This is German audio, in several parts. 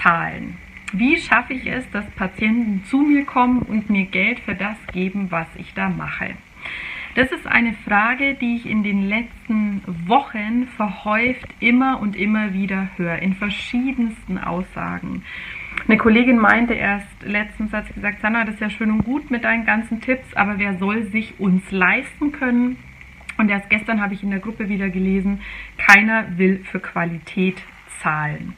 zahlen. Wie schaffe ich es, dass Patienten zu mir kommen und mir Geld für das geben, was ich da mache? Das ist eine Frage, die ich in den letzten Wochen verhäuft immer und immer wieder höre, in verschiedensten Aussagen. Eine Kollegin meinte erst letztens, hat sie gesagt, Sandra, das ist ja schön und gut mit deinen ganzen Tipps, aber wer soll sich uns leisten können? Und erst gestern habe ich in der Gruppe wieder gelesen, keiner will für Qualität zahlen.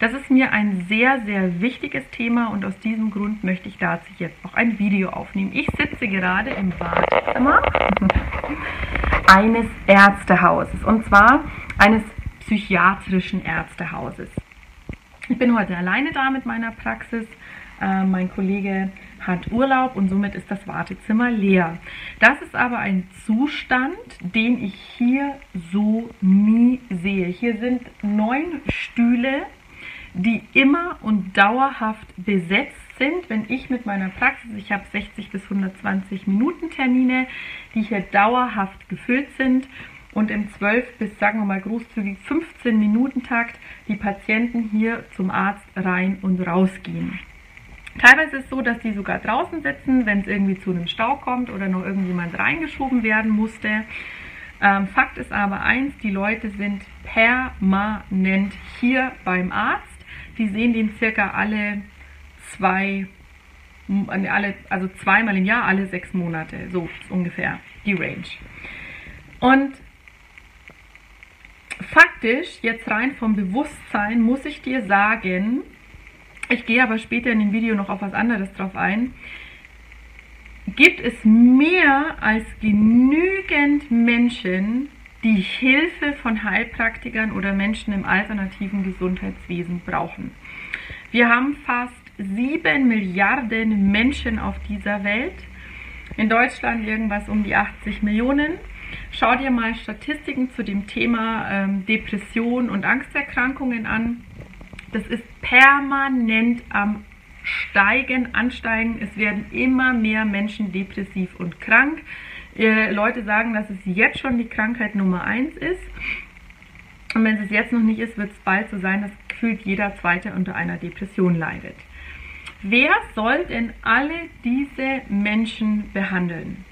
Das ist mir ein sehr, sehr wichtiges Thema und aus diesem Grund möchte ich dazu jetzt noch ein Video aufnehmen. Ich sitze gerade im Badezimmer eines Ärztehauses und zwar eines psychiatrischen Ärztehauses. Ich bin heute alleine da mit meiner Praxis. Äh, mein Kollege hat Urlaub und somit ist das Wartezimmer leer. Das ist aber ein Zustand, den ich hier so nie sehe. Hier sind neun Stühle, die immer und dauerhaft besetzt sind, wenn ich mit meiner Praxis, ich habe 60 bis 120 Minuten Termine, die hier dauerhaft gefüllt sind und im 12 bis, sagen wir mal großzügig, 15 Minuten Takt die Patienten hier zum Arzt rein und rausgehen. Teilweise ist es so, dass die sogar draußen sitzen, wenn es irgendwie zu einem Stau kommt oder noch irgendjemand reingeschoben werden musste. Ähm, Fakt ist aber eins, die Leute sind permanent hier beim Arzt. Die sehen den circa alle zwei, alle, also zweimal im Jahr, alle sechs Monate. So ist ungefähr die Range. Und faktisch, jetzt rein vom Bewusstsein, muss ich dir sagen, ich gehe aber später in dem Video noch auf was anderes drauf ein, gibt es mehr als genügend Menschen, die Hilfe von Heilpraktikern oder Menschen im alternativen Gesundheitswesen brauchen. Wir haben fast sieben Milliarden Menschen auf dieser Welt. In Deutschland irgendwas um die 80 Millionen. Schau dir mal Statistiken zu dem Thema ähm, Depression und Angsterkrankungen an. Das ist permanent am Steigen, Ansteigen. Es werden immer mehr Menschen depressiv und krank. Äh, Leute sagen, dass es jetzt schon die Krankheit Nummer 1 ist. Und wenn es jetzt noch nicht ist, wird es bald so sein, dass gefühlt jeder Zweite unter einer Depression leidet. Wer soll denn alle diese Menschen behandeln?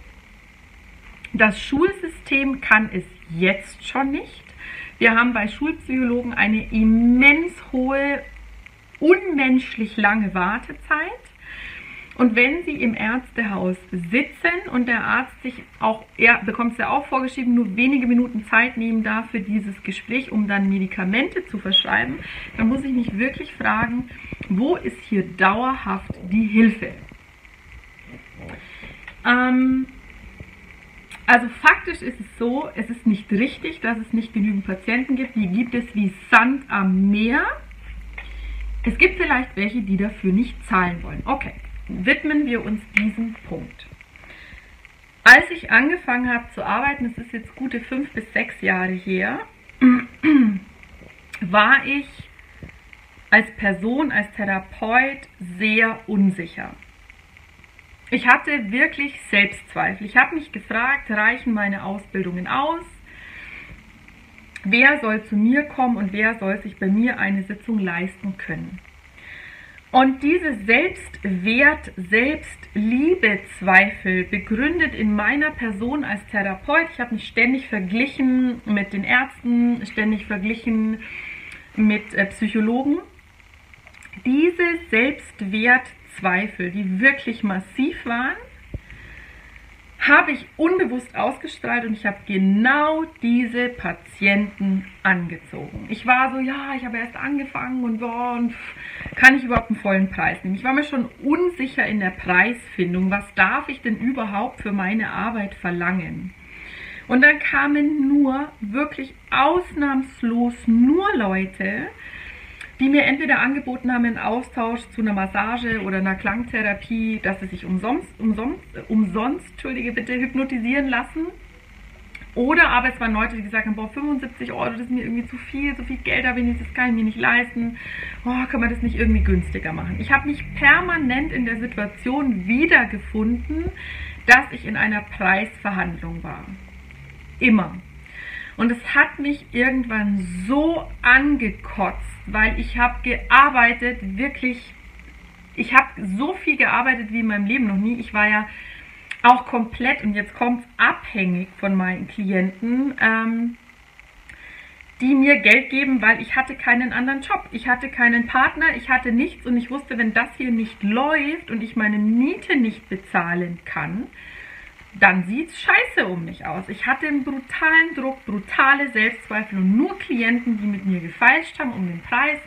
Das Schulsystem kann es jetzt schon nicht. Wir haben bei Schulpsychologen eine immens hohe, unmenschlich lange Wartezeit. Und wenn Sie im Ärztehaus sitzen und der Arzt sich auch, er bekommt es ja auch vorgeschrieben, nur wenige Minuten Zeit nehmen darf für dieses Gespräch, um dann Medikamente zu verschreiben, dann muss ich mich wirklich fragen, wo ist hier dauerhaft die Hilfe? Ähm, also faktisch ist es so, es ist nicht richtig, dass es nicht genügend Patienten gibt. Die gibt es wie Sand am Meer. Es gibt vielleicht welche, die dafür nicht zahlen wollen. Okay, widmen wir uns diesem Punkt. Als ich angefangen habe zu arbeiten, das ist jetzt gute fünf bis sechs Jahre her, war ich als Person, als Therapeut sehr unsicher. Ich hatte wirklich Selbstzweifel. Ich habe mich gefragt, reichen meine Ausbildungen aus? Wer soll zu mir kommen und wer soll sich bei mir eine Sitzung leisten können? Und diese Selbstwert, Selbstliebe-Zweifel begründet in meiner Person als Therapeut. Ich habe mich ständig verglichen mit den Ärzten, ständig verglichen mit äh, Psychologen. Diese Selbstwert, Zweifel, die wirklich massiv waren, habe ich unbewusst ausgestrahlt und ich habe genau diese Patienten angezogen. Ich war so, ja, ich habe erst angefangen und, boah, und kann ich überhaupt einen vollen Preis nehmen? Ich war mir schon unsicher in der Preisfindung. Was darf ich denn überhaupt für meine Arbeit verlangen? Und dann kamen nur, wirklich ausnahmslos nur Leute, die mir entweder angeboten haben, einen Austausch zu einer Massage oder einer Klangtherapie, dass sie sich umsonst, umsonst, umsonst, entschuldige bitte, hypnotisieren lassen. Oder aber es waren Leute, die gesagt haben, boah, 75 Euro, das ist mir irgendwie zu viel, so viel Geld habe ich nicht, das kann ich mir nicht leisten. Oh, kann man das nicht irgendwie günstiger machen? Ich habe mich permanent in der Situation wiedergefunden, dass ich in einer Preisverhandlung war. Immer. Und es hat mich irgendwann so angekotzt, weil ich habe gearbeitet, wirklich, ich habe so viel gearbeitet wie in meinem Leben noch nie. Ich war ja auch komplett, und jetzt kommt abhängig von meinen Klienten, ähm, die mir Geld geben, weil ich hatte keinen anderen Job. Ich hatte keinen Partner, ich hatte nichts und ich wusste, wenn das hier nicht läuft und ich meine Miete nicht bezahlen kann, dann sieht es scheiße um mich aus. Ich hatte einen brutalen Druck, brutale Selbstzweifel und nur Klienten, die mit mir gefeilscht haben um den Preis.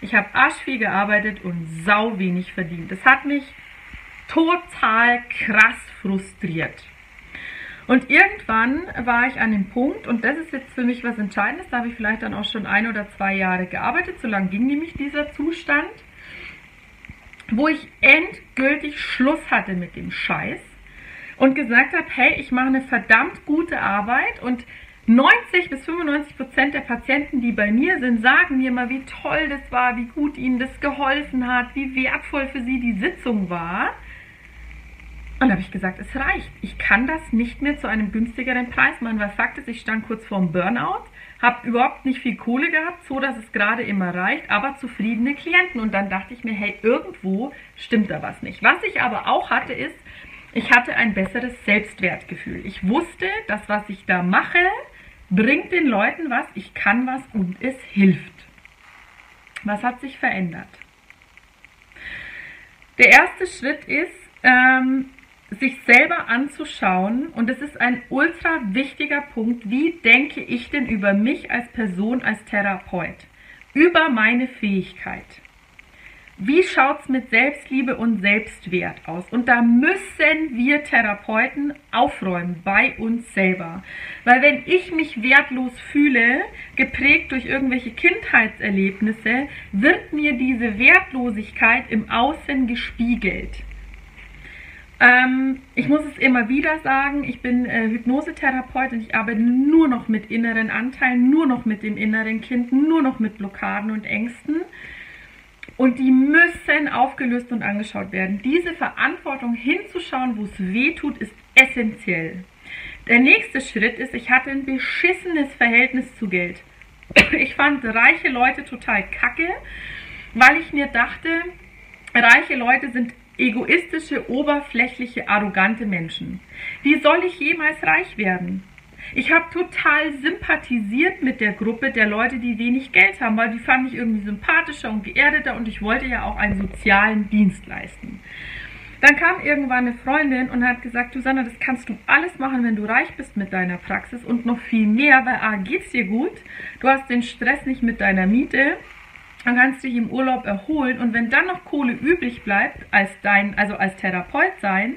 Ich habe arschviel gearbeitet und sau wenig verdient. Das hat mich total krass frustriert. Und irgendwann war ich an dem Punkt, und das ist jetzt für mich was Entscheidendes, da habe ich vielleicht dann auch schon ein oder zwei Jahre gearbeitet, so lange ging nämlich dieser Zustand, wo ich endgültig Schluss hatte mit dem Scheiß und gesagt habe, hey, ich mache eine verdammt gute Arbeit und 90 bis 95 Prozent der Patienten, die bei mir sind, sagen mir mal, wie toll das war, wie gut ihnen das geholfen hat, wie wertvoll für sie die Sitzung war. Und da habe ich gesagt, es reicht. Ich kann das nicht mehr zu einem günstigeren Preis machen, weil Fakt ist, ich stand kurz vorm Burnout, habe überhaupt nicht viel Kohle gehabt, so dass es gerade immer reicht, aber zufriedene Klienten. Und dann dachte ich mir, hey, irgendwo stimmt da was nicht. Was ich aber auch hatte, ist, ich hatte ein besseres Selbstwertgefühl. Ich wusste, das, was ich da mache, bringt den Leuten was, ich kann was und es hilft. Was hat sich verändert? Der erste Schritt ist, ähm, sich selber anzuschauen und es ist ein ultra wichtiger Punkt, wie denke ich denn über mich als Person, als Therapeut, über meine Fähigkeit. Wie schaut es mit Selbstliebe und Selbstwert aus? Und da müssen wir Therapeuten aufräumen bei uns selber. Weil wenn ich mich wertlos fühle, geprägt durch irgendwelche Kindheitserlebnisse, wird mir diese Wertlosigkeit im Außen gespiegelt. Ähm, ich muss es immer wieder sagen, ich bin äh, Hypnosetherapeutin, ich arbeite nur noch mit inneren Anteilen, nur noch mit dem inneren Kind, nur noch mit Blockaden und Ängsten. Und die müssen aufgelöst und angeschaut werden. Diese Verantwortung hinzuschauen, wo es weh tut, ist essentiell. Der nächste Schritt ist, ich hatte ein beschissenes Verhältnis zu Geld. Ich fand reiche Leute total kacke, weil ich mir dachte, reiche Leute sind egoistische, oberflächliche, arrogante Menschen. Wie soll ich jemals reich werden? Ich habe total sympathisiert mit der Gruppe der Leute, die wenig Geld haben, weil die fand ich irgendwie sympathischer und geerdeter und ich wollte ja auch einen sozialen Dienst leisten. Dann kam irgendwann eine Freundin und hat gesagt, Susanna, das kannst du alles machen, wenn du reich bist mit deiner Praxis und noch viel mehr, weil A, geht's dir gut, du hast den Stress nicht mit deiner Miete, dann kannst du dich im Urlaub erholen und wenn dann noch Kohle übrig bleibt, als dein, also als Therapeut sein,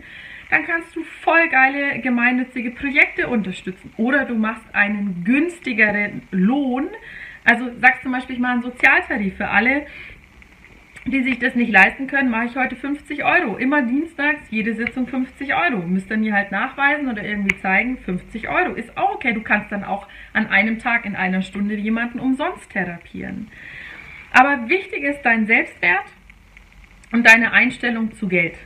dann kannst du voll geile gemeinnützige Projekte unterstützen. Oder du machst einen günstigeren Lohn. Also sagst zum Beispiel, ich mache einen Sozialtarif für alle, die sich das nicht leisten können, mache ich heute 50 Euro. Immer dienstags, jede Sitzung 50 Euro. Müsst ihr mir halt nachweisen oder irgendwie zeigen, 50 Euro. Ist auch okay. Du kannst dann auch an einem Tag in einer Stunde jemanden umsonst therapieren. Aber wichtig ist dein Selbstwert und deine Einstellung zu Geld.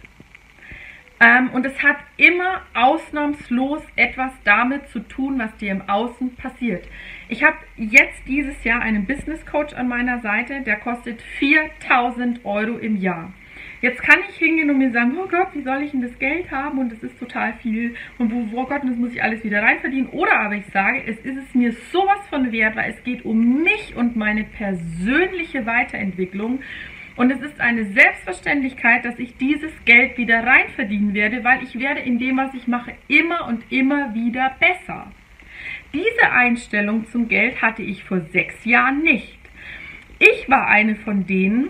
Ähm, und es hat immer ausnahmslos etwas damit zu tun, was dir im Außen passiert. Ich habe jetzt dieses Jahr einen Business Coach an meiner Seite, der kostet 4000 Euro im Jahr. Jetzt kann ich hingehen und mir sagen, oh Gott, wie soll ich denn das Geld haben und das ist total viel und wo, oh Gott, das muss ich alles wieder reinverdienen. Oder aber ich sage, es ist es mir sowas von wert, weil es geht um mich und meine persönliche Weiterentwicklung Und es ist eine Selbstverständlichkeit, dass ich dieses Geld wieder rein verdienen werde, weil ich werde in dem, was ich mache, immer und immer wieder besser. Diese Einstellung zum Geld hatte ich vor sechs Jahren nicht. Ich war eine von denen,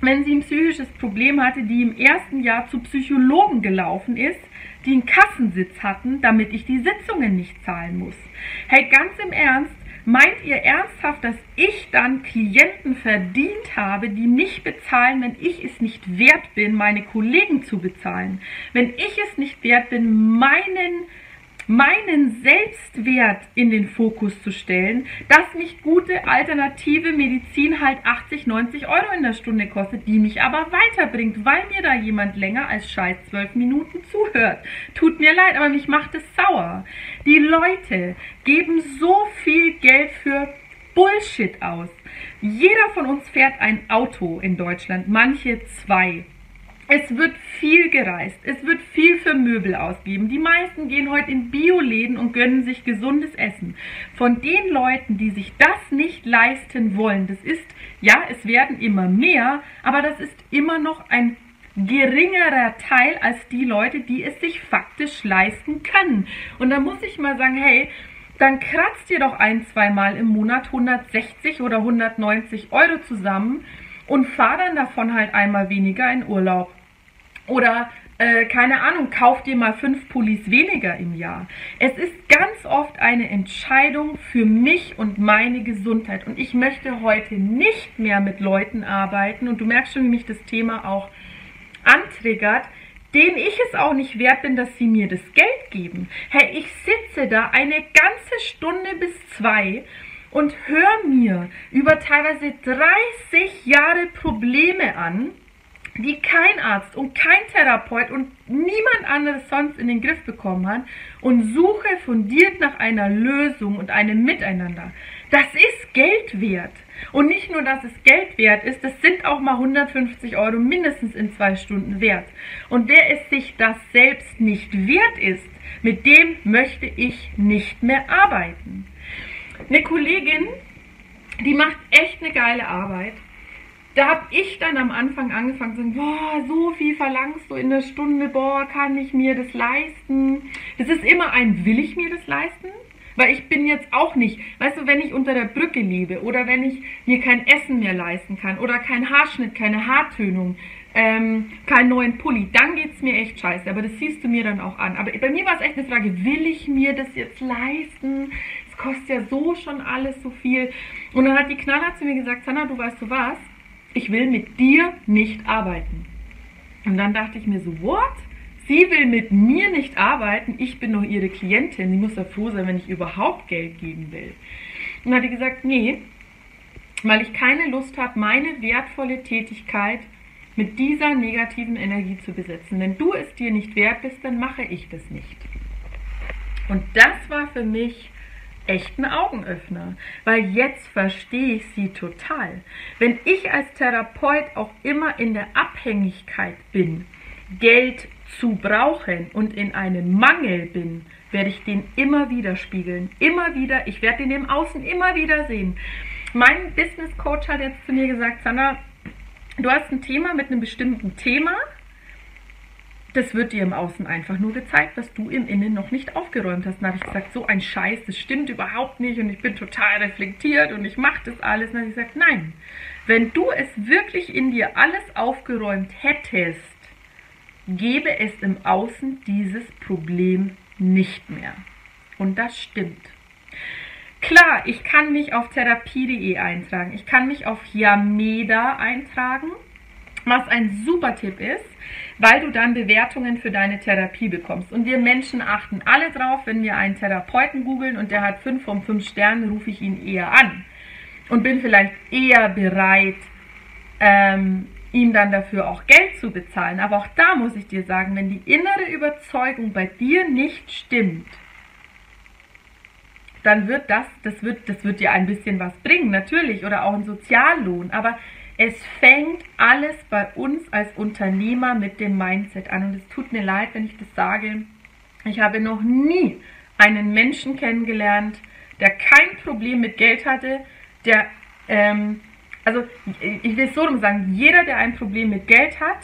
wenn sie ein psychisches Problem hatte, die im ersten Jahr zu Psychologen gelaufen ist, die einen Kassensitz hatten, damit ich die Sitzungen nicht zahlen muss. Hey, ganz im Ernst, meint ihr ernsthaft, dass ich dann Klienten verdient habe, die mich bezahlen, wenn ich es nicht wert bin, meine Kollegen zu bezahlen? Wenn ich es nicht wert bin, meinen meinen Selbstwert in den Fokus zu stellen, dass mich gute alternative Medizin halt 80, 90 Euro in der Stunde kostet, die mich aber weiterbringt, weil mir da jemand länger als scheiß zwölf Minuten zuhört. Tut mir leid, aber mich macht es sauer. Die Leute geben so viel Geld für Bullshit aus. Jeder von uns fährt ein Auto in Deutschland, manche zwei. Es wird viel gereist, es wird viel für Möbel ausgegeben. Die meisten gehen heute in Bioläden und gönnen sich gesundes Essen. Von den Leuten, die sich das nicht leisten wollen, das ist, ja, es werden immer mehr, aber das ist immer noch ein geringerer Teil als die Leute, die es sich faktisch leisten können. Und da muss ich mal sagen, hey, dann kratzt ihr doch ein, zweimal im Monat 160 oder 190 Euro zusammen und fahr dann davon halt einmal weniger in Urlaub. Oder äh, keine Ahnung, kauf dir mal fünf Pullis weniger im Jahr. Es ist ganz oft eine Entscheidung für mich und meine Gesundheit. Und ich möchte heute nicht mehr mit Leuten arbeiten. Und du merkst schon, wie mich das Thema auch antriggert, denen ich es auch nicht wert bin, dass sie mir das Geld geben. Hey, ich sitze da eine ganze Stunde bis zwei und höre mir über teilweise 30 Jahre Probleme an die kein Arzt und kein Therapeut und niemand anderes sonst in den Griff bekommen hat und suche fundiert nach einer Lösung und einem Miteinander. Das ist Geld wert. Und nicht nur, dass es Geld wert ist, das sind auch mal 150 Euro mindestens in zwei Stunden wert. Und wer es sich das selbst nicht wert ist, mit dem möchte ich nicht mehr arbeiten. Eine Kollegin, die macht echt eine geile Arbeit da habe ich dann am Anfang angefangen zu sagen, boah, so viel verlangst du in der Stunde, boah, kann ich mir das leisten? Das ist immer ein, will ich mir das leisten? Weil ich bin jetzt auch nicht, weißt du, wenn ich unter der Brücke lebe oder wenn ich mir kein Essen mehr leisten kann oder kein Haarschnitt, keine Haartönung, ähm, keinen neuen Pulli, dann geht es mir echt scheiße. Aber das siehst du mir dann auch an. Aber bei mir war es echt eine Frage, will ich mir das jetzt leisten? Es kostet ja so schon alles so viel. Und dann hat die Knaller zu mir gesagt, Sanna, du weißt du was? Ich will mit dir nicht arbeiten. Und dann dachte ich mir so, what? Sie will mit mir nicht arbeiten, ich bin doch ihre Klientin, sie muss ja froh sein, wenn ich überhaupt Geld geben will. Und dann hat die gesagt, nee, weil ich keine Lust habe, meine wertvolle Tätigkeit mit dieser negativen Energie zu besetzen. Wenn du es dir nicht wert bist, dann mache ich das nicht. Und das war für mich echten Augenöffner, weil jetzt verstehe ich sie total. Wenn ich als Therapeut auch immer in der Abhängigkeit bin, Geld zu brauchen und in einem Mangel bin, werde ich den immer wieder spiegeln. Immer wieder, ich werde den im Außen immer wieder sehen. Mein Business Coach hat jetzt zu mir gesagt, Sandra, du hast ein Thema mit einem bestimmten Thema das wird dir im Außen einfach nur gezeigt, was du im Innen noch nicht aufgeräumt hast. Dann habe ich gesagt, so ein Scheiß, das stimmt überhaupt nicht und ich bin total reflektiert und ich mache das alles. dann habe ich gesagt, nein, wenn du es wirklich in dir alles aufgeräumt hättest, gäbe es im Außen dieses Problem nicht mehr. Und das stimmt. Klar, ich kann mich auf therapie.de eintragen. Ich kann mich auf Yameda eintragen, was ein super Tipp ist weil du dann Bewertungen für deine Therapie bekommst. Und wir Menschen achten alle drauf, wenn wir einen Therapeuten googeln und der hat 5 von 5 Sternen, rufe ich ihn eher an und bin vielleicht eher bereit, ähm, ihm dann dafür auch Geld zu bezahlen. Aber auch da muss ich dir sagen, wenn die innere Überzeugung bei dir nicht stimmt, dann wird das, das wird, das wird dir ein bisschen was bringen, natürlich, oder auch ein Soziallohn. Aber es fängt alles bei uns als Unternehmer mit dem Mindset an. Und es tut mir leid, wenn ich das sage. Ich habe noch nie einen Menschen kennengelernt, der kein Problem mit Geld hatte, der ähm, also ich will es so sagen, jeder, der ein Problem mit Geld hat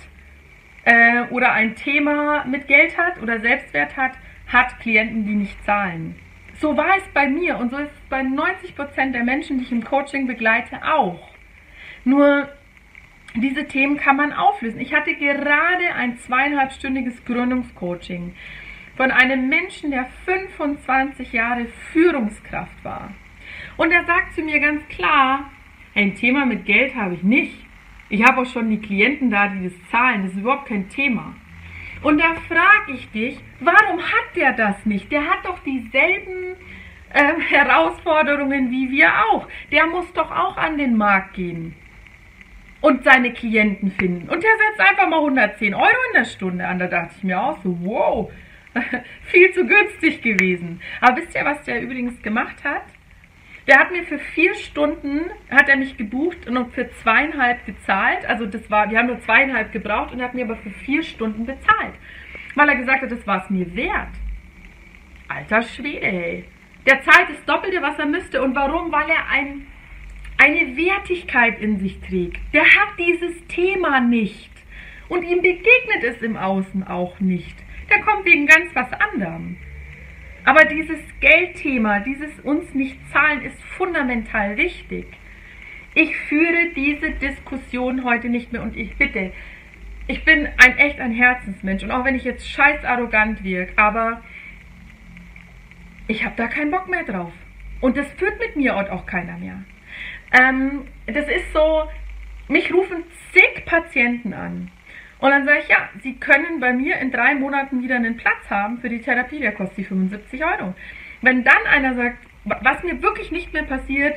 äh, oder ein Thema mit Geld hat oder Selbstwert hat, hat Klienten, die nicht zahlen. So war es bei mir und so ist es bei 90% der Menschen, die ich im Coaching begleite, auch. Nur diese Themen kann man auflösen. Ich hatte gerade ein zweieinhalbstündiges Gründungscoaching von einem Menschen, der 25 Jahre Führungskraft war. Und er sagt zu mir ganz klar, ein Thema mit Geld habe ich nicht. Ich habe auch schon die Klienten da, die das zahlen. Das ist überhaupt kein Thema. Und da frage ich dich, warum hat der das nicht? Der hat doch dieselben äh, Herausforderungen wie wir auch. Der muss doch auch an den Markt gehen und seine Klienten finden. Und der setzt einfach mal 110 Euro in der Stunde an. Da dachte ich mir auch so, wow, viel zu günstig gewesen. Aber wisst ihr, was der übrigens gemacht hat? Der hat mir für vier Stunden, hat er mich gebucht und für zweieinhalb gezahlt. Also das war, wir haben nur zweieinhalb gebraucht und er hat mir aber für vier Stunden bezahlt. Weil er gesagt hat, das war es mir wert. Alter Schwede, ey. Der zahlt das Doppelte, was er müsste. Und warum? Weil er ein eine Wertigkeit in sich trägt. Der hat dieses Thema nicht. Und ihm begegnet es im Außen auch nicht. Der kommt wegen ganz was anderem. Aber dieses Geldthema, dieses uns nicht zahlen, ist fundamental wichtig. Ich führe diese Diskussion heute nicht mehr und ich bitte, ich bin ein echt ein Herzensmensch und auch wenn ich jetzt scheiß arrogant wirke, aber ich habe da keinen Bock mehr drauf. Und das führt mit mir auch keiner mehr. Ähm, das ist so, mich rufen zig Patienten an. Und dann sage ich, ja, Sie können bei mir in drei Monaten wieder einen Platz haben für die Therapie, der kostet die 75 Euro. Wenn dann einer sagt, was mir wirklich nicht mehr passiert,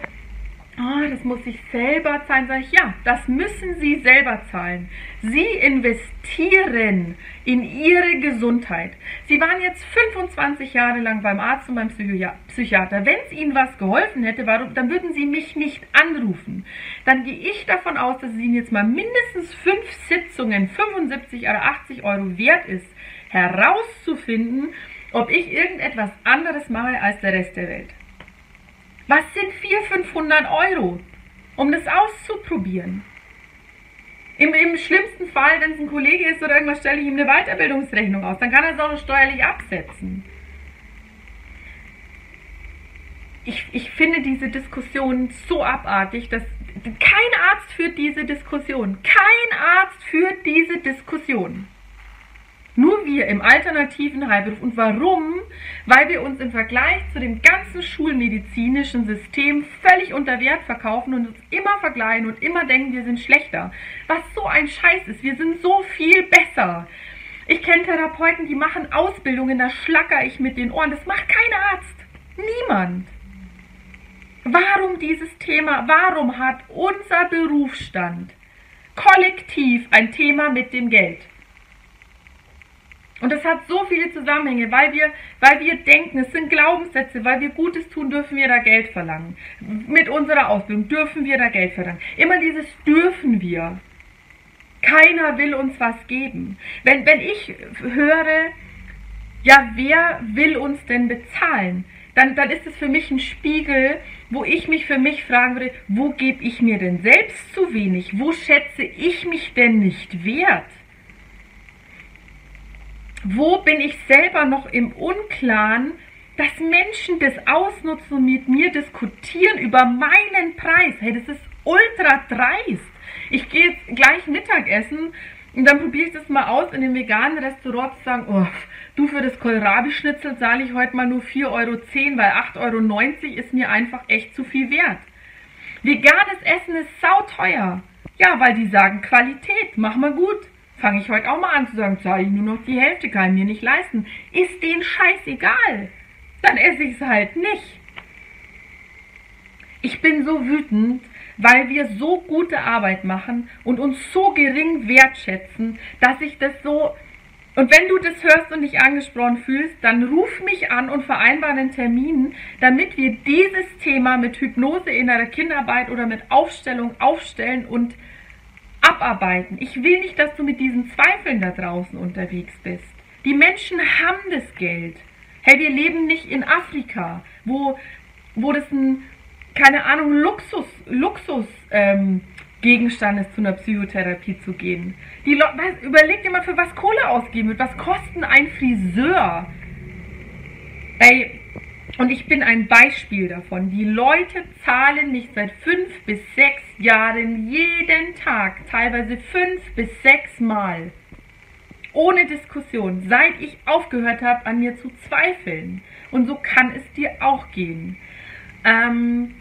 oh, das muss ich selber zahlen, sage ich, ja, das müssen Sie selber zahlen. Sie investieren in Ihre Gesundheit. Sie waren jetzt 25 Jahre lang beim Arzt und beim Psychiater. Wenn es Ihnen was geholfen hätte, dann würden Sie mich nicht anrufen. Dann gehe ich davon aus, dass es Ihnen jetzt mal mindestens fünf Sitzungen 75 oder 80 Euro wert ist, herauszufinden, ob ich irgendetwas anderes mache als der Rest der Welt. Was sind 400, 500 Euro, um das auszuprobieren? Im, Im schlimmsten Fall, wenn es ein Kollege ist oder irgendwas, stelle ich ihm eine Weiterbildungsrechnung aus. Dann kann er es auch noch steuerlich absetzen. Ich, ich finde diese Diskussion so abartig, dass kein Arzt führt diese Diskussion. Kein Arzt führt diese Diskussion. Nur wir im alternativen Heilberuf. Und warum? Weil wir uns im Vergleich zu dem ganzen schulmedizinischen System völlig unter Wert verkaufen und uns immer vergleichen und immer denken, wir sind schlechter. Was so ein Scheiß ist. Wir sind so viel besser. Ich kenne Therapeuten, die machen Ausbildungen, da schlacker ich mit den Ohren. Das macht kein Arzt. Niemand. Warum dieses Thema? Warum hat unser Berufsstand kollektiv ein Thema mit dem Geld? Und das hat so viele Zusammenhänge, weil wir, weil wir denken, es sind Glaubenssätze, weil wir Gutes tun, dürfen wir da Geld verlangen. Mit unserer Ausbildung dürfen wir da Geld verlangen. Immer dieses dürfen wir. Keiner will uns was geben. Wenn, wenn ich höre, ja, wer will uns denn bezahlen? Dann, dann ist es für mich ein Spiegel, wo ich mich für mich fragen würde, wo gebe ich mir denn selbst zu wenig? Wo schätze ich mich denn nicht wert? Wo bin ich selber noch im Unklaren, dass Menschen das ausnutzen und mit mir diskutieren über meinen Preis. Hey, das ist ultra dreist. Ich gehe jetzt gleich Mittagessen und dann probiere ich das mal aus in dem veganen Restaurant zu sagen, oh, du für das Kohlrabi-Schnitzel zahle ich heute mal nur 4,10 Euro, weil 8,90 Euro ist mir einfach echt zu viel wert. Veganes Essen ist sauteuer. Ja, weil die sagen Qualität, mach mal gut fange ich heute auch mal an zu sagen, zahle ich nur noch die Hälfte, kann ich mir nicht leisten. Ist denen scheißegal. Dann esse ich es halt nicht. Ich bin so wütend, weil wir so gute Arbeit machen und uns so gering wertschätzen, dass ich das so. Und wenn du das hörst und dich angesprochen fühlst, dann ruf mich an und vereinbare einen Termin, damit wir dieses Thema mit Hypnose, innerer Kinderarbeit oder mit Aufstellung aufstellen und abarbeiten. Ich will nicht, dass du mit diesen Zweifeln da draußen unterwegs bist. Die Menschen haben das Geld. Hey, wir leben nicht in Afrika, wo, wo das ein, keine Ahnung, Luxus, Luxus, ähm, Gegenstand ist, zu einer Psychotherapie zu gehen. Die Leute, überleg dir mal, für was Kohle ausgeben wird. Was kostet ein Friseur? Ey, und ich bin ein Beispiel davon. Die Leute zahlen mich seit fünf bis sechs Jahren jeden Tag, teilweise fünf bis sechs Mal. Ohne Diskussion, seit ich aufgehört habe, an mir zu zweifeln. Und so kann es dir auch gehen. Ähm,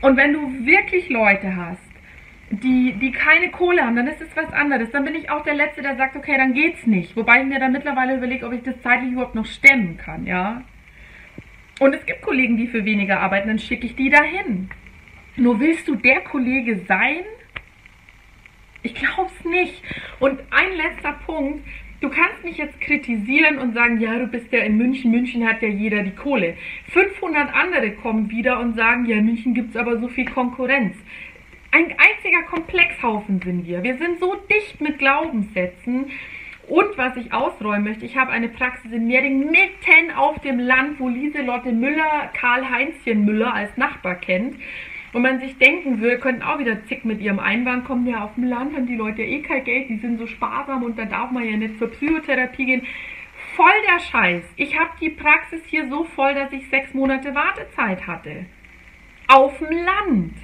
und wenn du wirklich Leute hast, die, die keine Kohle haben, dann ist es was anderes. Dann bin ich auch der Letzte, der sagt, okay, dann geht's nicht. Wobei ich mir dann mittlerweile überlege, ob ich das zeitlich überhaupt noch stemmen kann, ja. Und es gibt Kollegen, die für weniger arbeiten, dann schicke ich die dahin. Nur willst du der Kollege sein? Ich glaube es nicht. Und ein letzter Punkt. Du kannst mich jetzt kritisieren und sagen, ja, du bist ja in München, München hat ja jeder die Kohle. 500 andere kommen wieder und sagen, ja, in München gibt es aber so viel Konkurrenz. Ein einziger Komplexhaufen sind wir. Wir sind so dicht mit Glaubenssätzen. Und was ich ausräumen möchte, ich habe eine Praxis in Merding mitten auf dem Land, wo Lieselotte Müller Karl-Heinzchen Müller als Nachbar kennt. Und man sich denken will, könnten auch wieder zick mit ihrem Einwand kommen, ja, auf dem Land haben die Leute eh kein Geld, die sind so sparsam und da darf man ja nicht zur Psychotherapie gehen. Voll der Scheiß. Ich habe die Praxis hier so voll, dass ich sechs Monate Wartezeit hatte. Auf dem Land.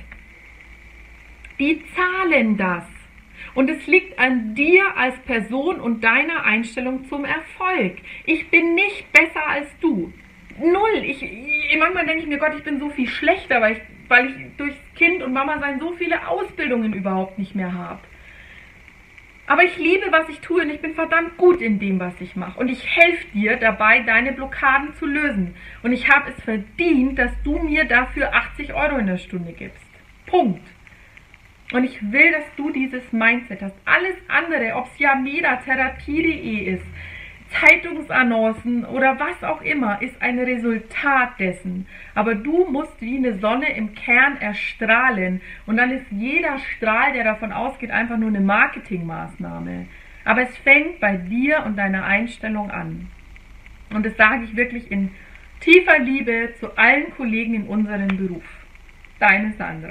Die zahlen das. Und es liegt an dir als Person und deiner Einstellung zum Erfolg. Ich bin nicht besser als du. Null. Ich, manchmal denke ich mir, Gott, ich bin so viel schlechter, weil ich, weil ich durch Kind und Mama sein so viele Ausbildungen überhaupt nicht mehr habe. Aber ich liebe, was ich tue und ich bin verdammt gut in dem, was ich mache. Und ich helfe dir dabei, deine Blockaden zu lösen. Und ich habe es verdient, dass du mir dafür 80 Euro in der Stunde gibst. Punkt. Und ich will, dass du dieses Mindset hast. Alles andere, ob es Yameda, Therapie.de ist, Zeitungsannoncen oder was auch immer, ist ein Resultat dessen. Aber du musst wie eine Sonne im Kern erstrahlen. Und dann ist jeder Strahl, der davon ausgeht, einfach nur eine Marketingmaßnahme. Aber es fängt bei dir und deiner Einstellung an. Und das sage ich wirklich in tiefer Liebe zu allen Kollegen in unserem Beruf. Deine Sandra.